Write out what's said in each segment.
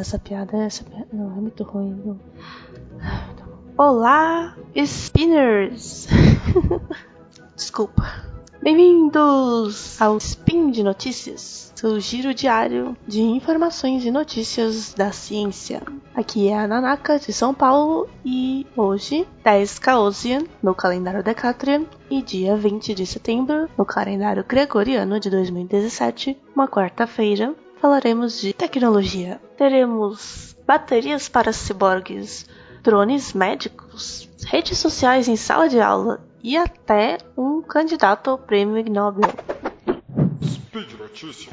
Essa piada, essa piada. Não, é muito ruim. Não. Olá, Spinners! Desculpa. Bem-vindos ao Spin de Notícias, seu giro diário de informações e notícias da ciência. Aqui é a Nanaka de São Paulo e hoje, 10 Caosian no calendário Decatrian e dia 20 de setembro no calendário Gregoriano de 2017, uma quarta-feira, falaremos de tecnologia. Teremos baterias para ciborgues, drones médicos, redes sociais em sala de aula e até um candidato ao prêmio Nobel. Speed Notícias.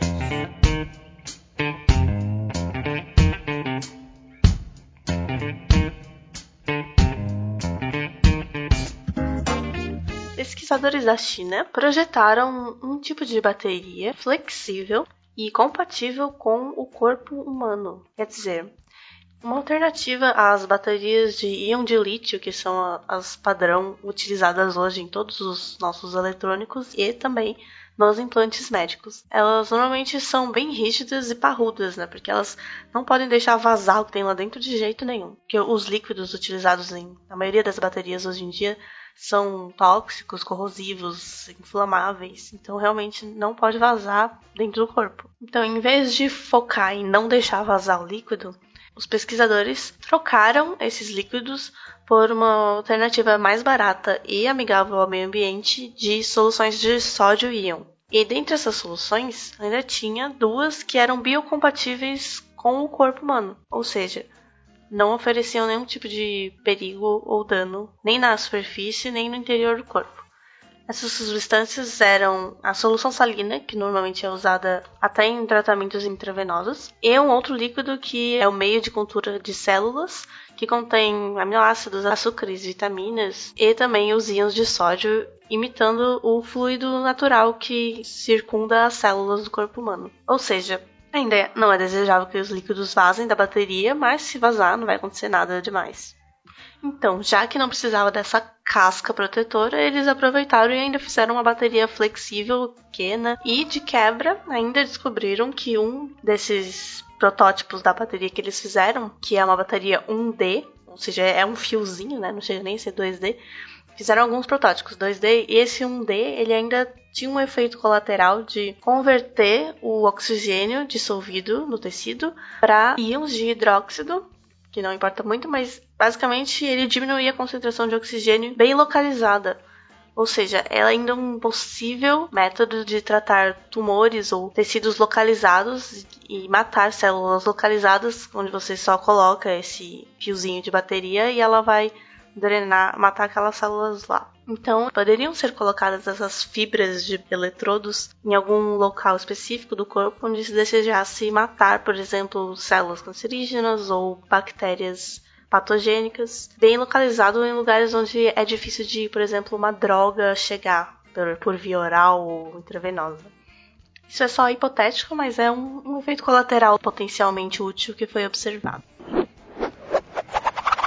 Pesquisadores da China projetaram um tipo de bateria flexível e compatível com o corpo humano. Quer dizer, uma alternativa às baterias de íon de lítio, que são as padrão utilizadas hoje em todos os nossos eletrônicos e também nos implantes médicos. Elas normalmente são bem rígidas e parrudas, né? Porque elas não podem deixar vazar o que tem lá dentro de jeito nenhum. Porque os líquidos utilizados em na maioria das baterias hoje em dia são tóxicos, corrosivos, inflamáveis. Então realmente não pode vazar dentro do corpo. Então, em vez de focar em não deixar vazar o líquido, os pesquisadores trocaram esses líquidos por uma alternativa mais barata e amigável ao meio ambiente de soluções de sódio íon. E dentre essas soluções, ainda tinha duas que eram biocompatíveis com o corpo humano, ou seja, não ofereciam nenhum tipo de perigo ou dano, nem na superfície, nem no interior do corpo. Essas substâncias eram a solução salina, que normalmente é usada até em tratamentos intravenosos, e um outro líquido que é o meio de cultura de células, que contém aminoácidos, açúcares, vitaminas e também os íons de sódio, imitando o fluido natural que circunda as células do corpo humano. Ou seja, ainda não é desejável que os líquidos vazem da bateria, mas se vazar não vai acontecer nada demais. Então, já que não precisava dessa casca protetora, eles aproveitaram e ainda fizeram uma bateria flexível, pequena, e de quebra ainda descobriram que um desses protótipos da bateria que eles fizeram, que é uma bateria 1D, ou seja, é um fiozinho, né? Não chega nem a ser 2D. Fizeram alguns protótipos 2D e esse 1D ele ainda tinha um efeito colateral de converter o oxigênio dissolvido no tecido para íons de hidróxido que não importa muito, mas basicamente ele diminuía a concentração de oxigênio bem localizada. Ou seja, é ainda um possível método de tratar tumores ou tecidos localizados e matar células localizadas, onde você só coloca esse fiozinho de bateria e ela vai drenar, matar aquelas células lá. Então, poderiam ser colocadas essas fibras de eletrodos em algum local específico do corpo onde se desejasse matar, por exemplo, células cancerígenas ou bactérias patogênicas, bem localizado em lugares onde é difícil de, por exemplo, uma droga chegar por, por via oral ou intravenosa. Isso é só hipotético, mas é um, um efeito colateral potencialmente útil que foi observado.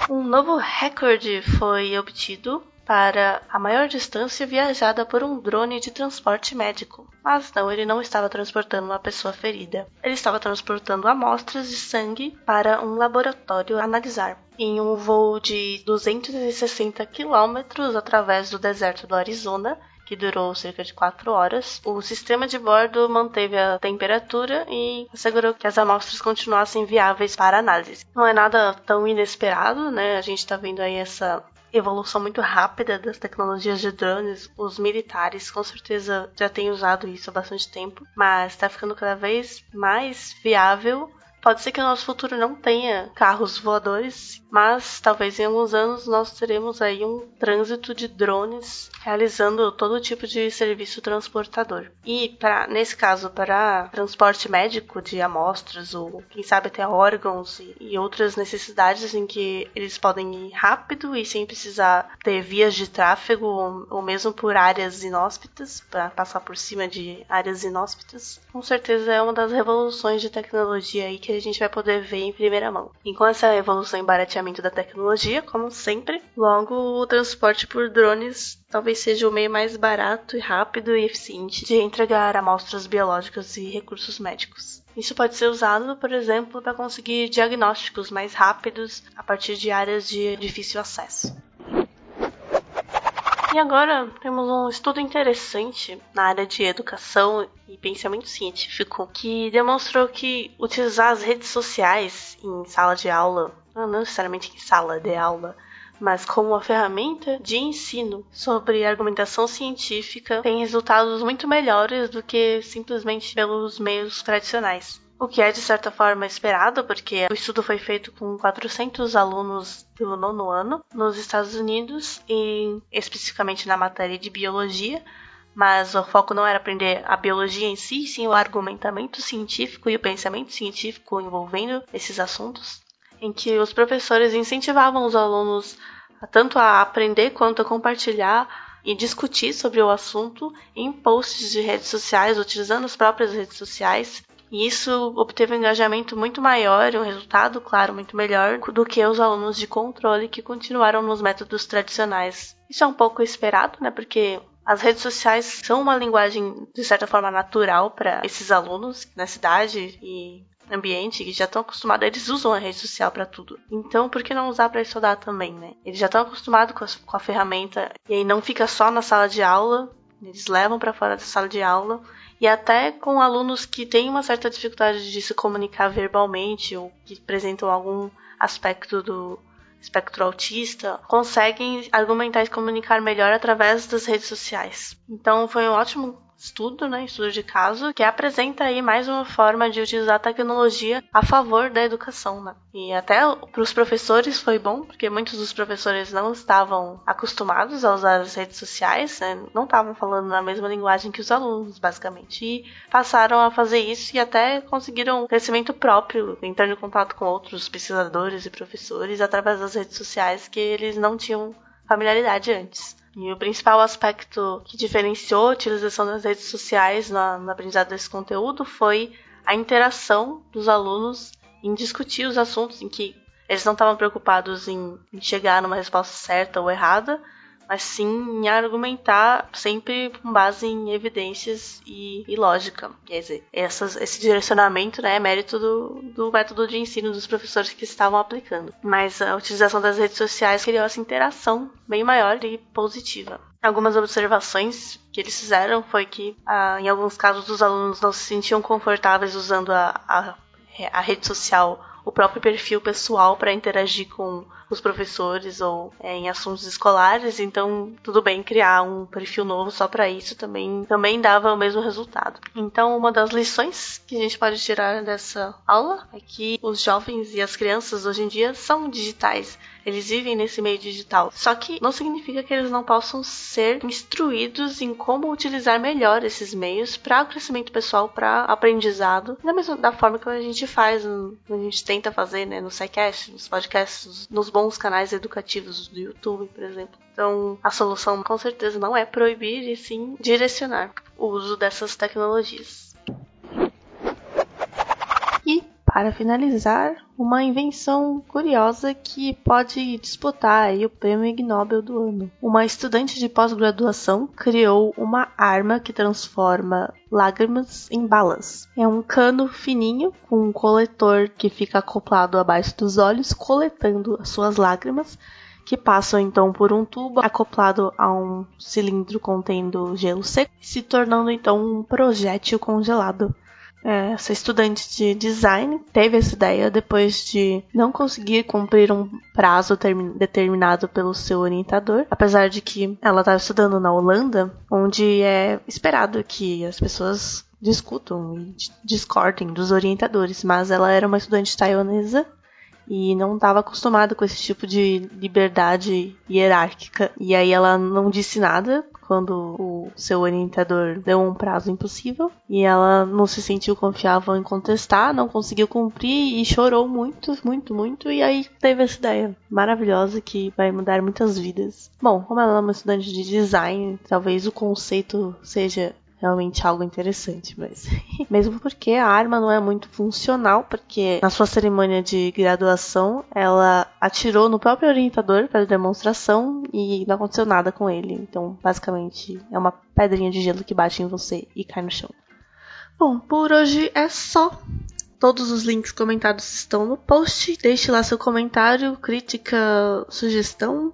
Um novo recorde foi obtido para a maior distância viajada por um drone de transporte médico. Mas não, ele não estava transportando uma pessoa ferida. Ele estava transportando amostras de sangue para um laboratório analisar. Em um voo de 260 quilômetros através do deserto do Arizona, que durou cerca de 4 horas. O sistema de bordo manteve a temperatura e assegurou que as amostras continuassem viáveis para análise. Não é nada tão inesperado, né? A gente está vendo aí essa evolução muito rápida das tecnologias de drones, os militares com certeza já têm usado isso há bastante tempo, mas está ficando cada vez mais viável. Pode ser que no nosso futuro não tenha carros voadores, mas talvez em alguns anos nós teremos aí um trânsito de drones realizando todo tipo de serviço transportador. E para nesse caso para transporte médico de amostras ou quem sabe até órgãos e, e outras necessidades em que eles podem ir rápido e sem precisar ter vias de tráfego ou, ou mesmo por áreas inóspitas para passar por cima de áreas inóspitas. Com certeza é uma das revoluções de tecnologia aí que a gente vai poder ver em primeira mão. E com essa evolução em barateamento da tecnologia, como sempre. Logo, o transporte por drones talvez seja o meio mais barato e rápido e eficiente de entregar amostras biológicas e recursos médicos. Isso pode ser usado, por exemplo, para conseguir diagnósticos mais rápidos a partir de áreas de difícil acesso. E agora temos um estudo interessante na área de educação e pensamento científico que demonstrou que utilizar as redes sociais em sala de aula, não necessariamente em sala de aula, mas como uma ferramenta de ensino sobre argumentação científica tem resultados muito melhores do que simplesmente pelos meios tradicionais. O que é de certa forma esperado, porque o estudo foi feito com 400 alunos do nono ano nos Estados Unidos e especificamente na matéria de biologia, mas o foco não era aprender a biologia em si, sim o argumentamento científico e o pensamento científico envolvendo esses assuntos, em que os professores incentivavam os alunos tanto a aprender quanto a compartilhar e discutir sobre o assunto em posts de redes sociais, utilizando as próprias redes sociais, e isso obteve um engajamento muito maior, um resultado, claro, muito melhor do que os alunos de controle que continuaram nos métodos tradicionais. Isso é um pouco esperado, né? Porque as redes sociais são uma linguagem, de certa forma, natural para esses alunos na cidade e ambiente que já estão acostumados, eles usam a rede social para tudo. Então, por que não usar para estudar também, né? Eles já estão acostumados com a, com a ferramenta e aí não fica só na sala de aula, eles levam para fora da sala de aula e até com alunos que têm uma certa dificuldade de se comunicar verbalmente ou que apresentam algum aspecto do espectro autista, conseguem argumentar e comunicar melhor através das redes sociais. Então foi um ótimo estudo, né, estudo de caso, que apresenta aí mais uma forma de utilizar a tecnologia a favor da educação, né? E até para os professores foi bom, porque muitos dos professores não estavam acostumados a usar as redes sociais, né? não estavam falando na mesma linguagem que os alunos, basicamente, e passaram a fazer isso e até conseguiram um crescimento próprio, entrando em contato com outros pesquisadores e professores através das redes sociais que eles não tinham familiaridade antes. E o principal aspecto que diferenciou a utilização das redes sociais na, no aprendizado desse conteúdo foi a interação dos alunos em discutir os assuntos em que eles não estavam preocupados em, em chegar numa resposta certa ou errada, mas sim em argumentar sempre com base em evidências e, e lógica. Quer dizer, essas, esse direcionamento né, é mérito do, do método de ensino dos professores que estavam aplicando. Mas a utilização das redes sociais criou essa interação bem maior e positiva. Algumas observações que eles fizeram foi que, ah, em alguns casos, os alunos não se sentiam confortáveis usando a, a, a rede social o próprio perfil pessoal para interagir com os professores ou é, em assuntos escolares, então tudo bem criar um perfil novo só para isso também também dava o mesmo resultado. Então uma das lições que a gente pode tirar dessa aula é que os jovens e as crianças hoje em dia são digitais eles vivem nesse meio digital. Só que não significa que eles não possam ser instruídos em como utilizar melhor esses meios para o crescimento pessoal, para aprendizado, da mesma da forma que a gente faz, a gente tenta fazer, né, no SciCast, nos podcasts, nos bons canais educativos do YouTube, por exemplo. Então, a solução com certeza não é proibir e sim direcionar o uso dessas tecnologias. Para finalizar, uma invenção curiosa que pode disputar o prêmio Nobel do ano. Uma estudante de pós-graduação criou uma arma que transforma lágrimas em balas. É um cano fininho com um coletor que fica acoplado abaixo dos olhos, coletando as suas lágrimas que passam então por um tubo acoplado a um cilindro contendo gelo seco, se tornando então um projétil congelado. É, essa estudante de design teve essa ideia depois de não conseguir cumprir um prazo determinado pelo seu orientador, apesar de que ela estava estudando na Holanda, onde é esperado que as pessoas discutam e discordem dos orientadores, mas ela era uma estudante taiwanesa e não estava acostumada com esse tipo de liberdade hierárquica. E aí ela não disse nada quando o seu orientador deu um prazo impossível e ela não se sentiu confiável em contestar, não conseguiu cumprir e chorou muito, muito, muito e aí teve essa ideia maravilhosa que vai mudar muitas vidas. Bom, como ela é uma estudante de design, talvez o conceito seja realmente algo interessante, mas mesmo porque a arma não é muito funcional, porque na sua cerimônia de graduação ela atirou no próprio orientador para demonstração e não aconteceu nada com ele. Então, basicamente, é uma pedrinha de gelo que bate em você e cai no chão. Bom, por hoje é só. Todos os links comentados estão no post. Deixe lá seu comentário, crítica, sugestão.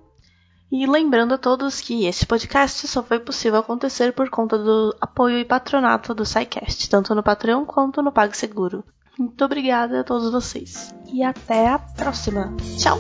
E lembrando a todos que este podcast só foi possível acontecer por conta do apoio e patronato do SciCast, tanto no Patreon quanto no PagSeguro. Muito obrigada a todos vocês e até a próxima. Tchau!